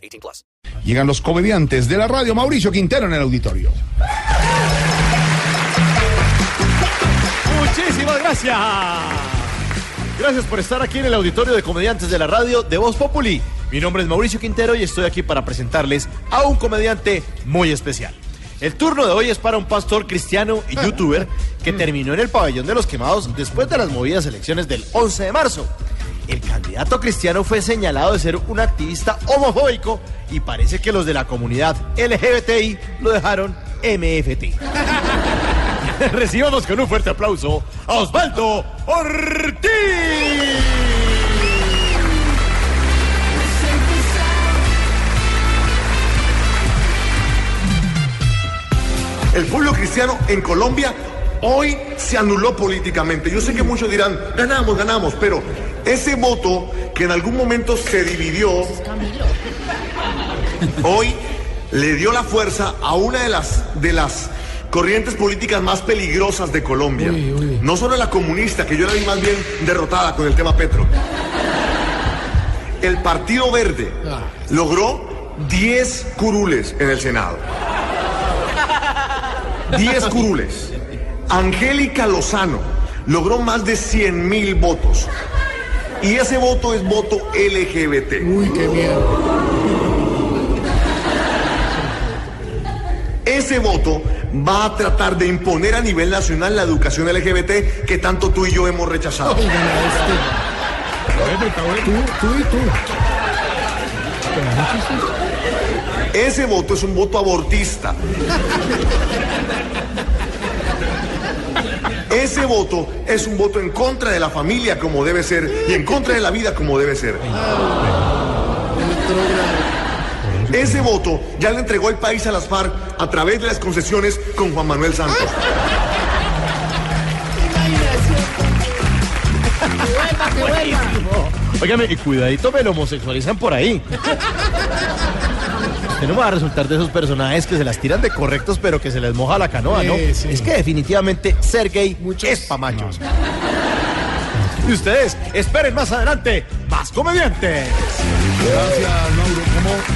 18 plus. Llegan los comediantes de la radio, Mauricio Quintero en el auditorio. Muchísimas gracias. Gracias por estar aquí en el auditorio de comediantes de la radio de Voz Populi. Mi nombre es Mauricio Quintero y estoy aquí para presentarles a un comediante muy especial. El turno de hoy es para un pastor cristiano y youtuber que terminó en el pabellón de los quemados después de las movidas elecciones del 11 de marzo. El candidato cristiano fue señalado de ser un activista homofóbico y parece que los de la comunidad LGBTI lo dejaron MFT. Recibamos con un fuerte aplauso a Osvaldo Ortiz. El pueblo cristiano en Colombia hoy se anuló políticamente. Yo sé que muchos dirán, ganamos, ganamos, pero ese voto que en algún momento se dividió, hoy le dio la fuerza a una de las, de las corrientes políticas más peligrosas de Colombia. No solo la comunista, que yo la vi más bien derrotada con el tema Petro. El Partido Verde logró 10 curules en el Senado. 10 curules. Angélica Lozano logró más de 100 mil votos. Y ese voto es voto LGBT. Uy, qué miedo. Ese voto va a tratar de imponer a nivel nacional la educación LGBT que tanto tú y yo hemos rechazado. Tú, tú y tú. Ese voto es un voto abortista. Ese voto es un voto en contra de la familia como debe ser y en contra de la vida como debe ser. Ese voto ya le entregó el país a las FARC a través de las concesiones con Juan Manuel Santos. Óigame, cuidadito me lo homosexualizan por ahí. Usted no va a resultar de esos personajes que se las tiran de correctos, pero que se les moja la canoa, ¿no? Sí, sí. Es que definitivamente ser gay es pa' machos. Y ustedes esperen más adelante más comediantes. Gracias, Mauro. ¿Cómo?